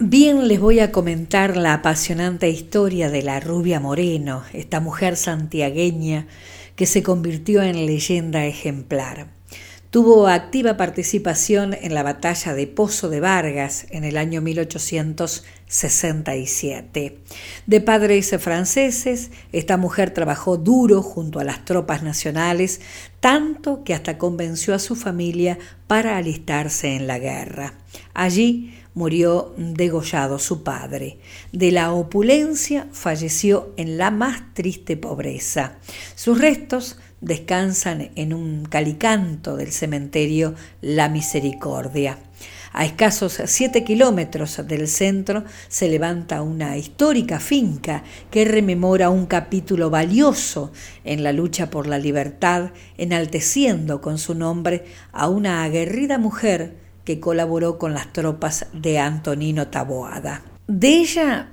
Bien les voy a comentar la apasionante historia de la rubia Moreno, esta mujer santiagueña que se convirtió en leyenda ejemplar. Tuvo activa participación en la batalla de Pozo de Vargas en el año 1867. De padres franceses, esta mujer trabajó duro junto a las tropas nacionales, tanto que hasta convenció a su familia para alistarse en la guerra. Allí murió degollado su padre. De la opulencia falleció en la más triste pobreza. Sus restos descansan en un calicanto del cementerio La Misericordia. A escasos siete kilómetros del centro se levanta una histórica finca que rememora un capítulo valioso en la lucha por la libertad, enalteciendo con su nombre a una aguerrida mujer que colaboró con las tropas de Antonino Taboada. De ella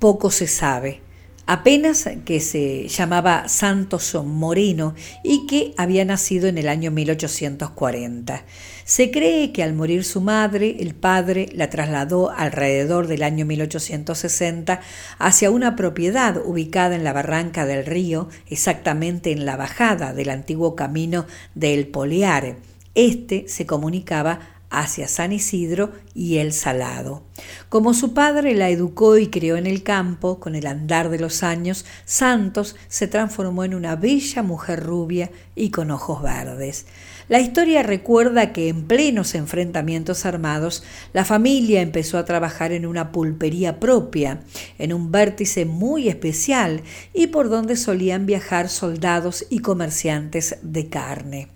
poco se sabe, apenas que se llamaba Santos Moreno y que había nacido en el año 1840. Se cree que al morir su madre, el padre la trasladó alrededor del año 1860 hacia una propiedad ubicada en la barranca del río, exactamente en la bajada del antiguo camino del Poleare. Este se comunicaba hacia San Isidro y el Salado. Como su padre la educó y crió en el campo, con el andar de los años, Santos se transformó en una bella mujer rubia y con ojos verdes. La historia recuerda que en plenos enfrentamientos armados, la familia empezó a trabajar en una pulpería propia, en un vértice muy especial y por donde solían viajar soldados y comerciantes de carne.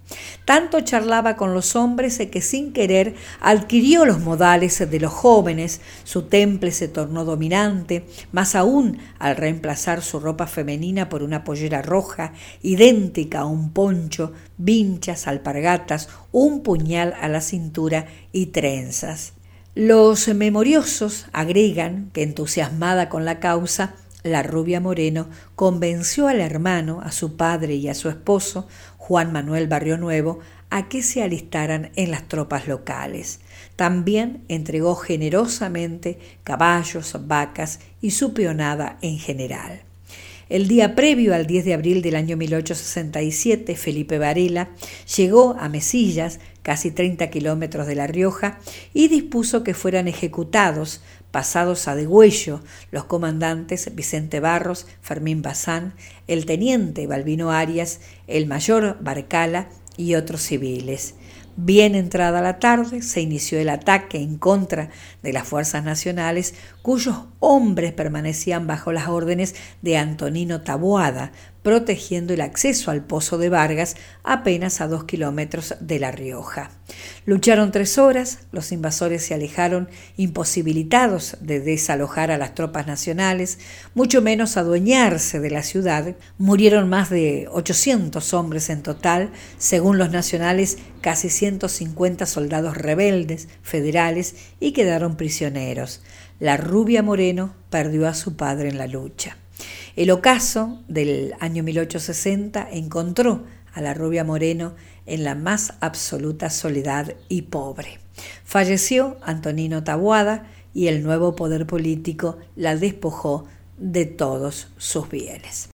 Tanto charlaba con los hombres que sin querer adquirió los modales de los jóvenes, su temple se tornó dominante, más aún al reemplazar su ropa femenina por una pollera roja, idéntica a un poncho, vinchas, alpargatas, un puñal a la cintura y trenzas. Los memoriosos agregan que entusiasmada con la causa, la rubia Moreno convenció al hermano, a su padre y a su esposo, Juan Manuel Barrio Nuevo, a que se alistaran en las tropas locales. También entregó generosamente caballos, vacas y su peonada en general. El día previo al 10 de abril del año 1867, Felipe Varela llegó a Mesillas, casi 30 kilómetros de La Rioja, y dispuso que fueran ejecutados, pasados a degüello, los comandantes Vicente Barros, Fermín Bazán, el teniente Balbino Arias, el mayor Barcala y otros civiles. Bien entrada la tarde, se inició el ataque en contra de las fuerzas nacionales, cuyos hombres permanecían bajo las órdenes de Antonino Taboada, protegiendo el acceso al Pozo de Vargas apenas a dos kilómetros de La Rioja. Lucharon tres horas, los invasores se alejaron imposibilitados de desalojar a las tropas nacionales, mucho menos adueñarse de la ciudad. Murieron más de 800 hombres en total, según los nacionales casi 150 soldados rebeldes federales y quedaron prisioneros. La rubia Moreno perdió a su padre en la lucha. El ocaso del año 1860 encontró a la rubia Moreno en la más absoluta soledad y pobre. Falleció Antonino Tabuada y el nuevo poder político la despojó de todos sus bienes.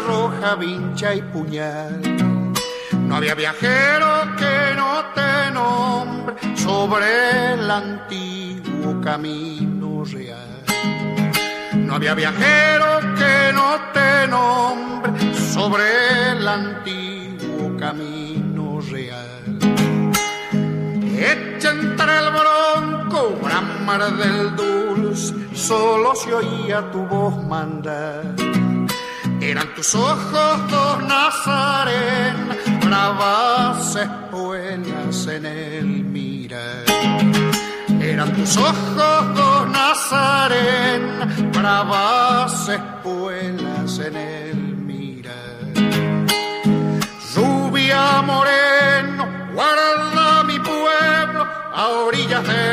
Roja, vincha y puñal. No había viajero que no te nombre sobre el antiguo camino real. No había viajero que no te nombre sobre el antiguo camino real. Echa entre el bronco, bramar del solo se oía tu voz mandar eran tus ojos dos Nazarén, bravas espuelas en el mirar. Eran tus ojos dos Nazarén, bravas espuelas en el mirar. Rubia moreno, guarda a orillas del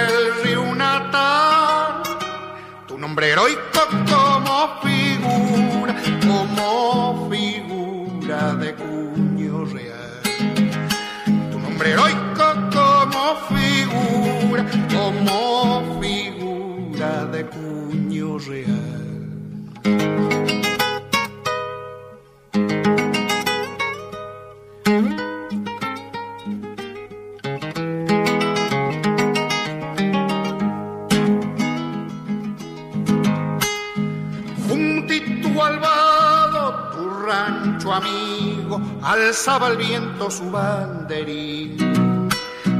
Tu nombre heroico como figura, como figura de cuño real. Tu nombre heroico amigo alzaba el viento su banderín.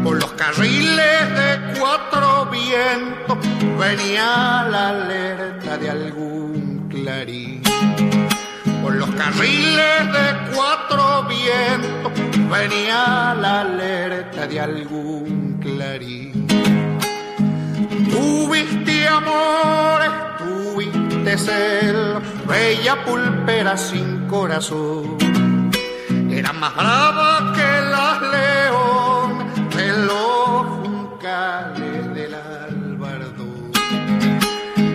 Por los carriles de cuatro vientos venía la alerta de algún clarín. Por los carriles de cuatro vientos venía la alerta de algún clarín. Tuviste amores, bella pulpera sin corazón. Era más brava que las leones de los juncales del albardo.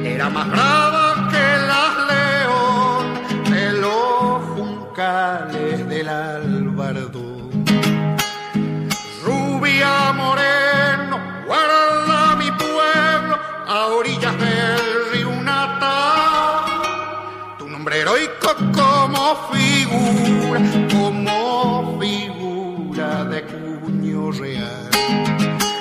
Era más brava rico como figura, como figura de cuño real.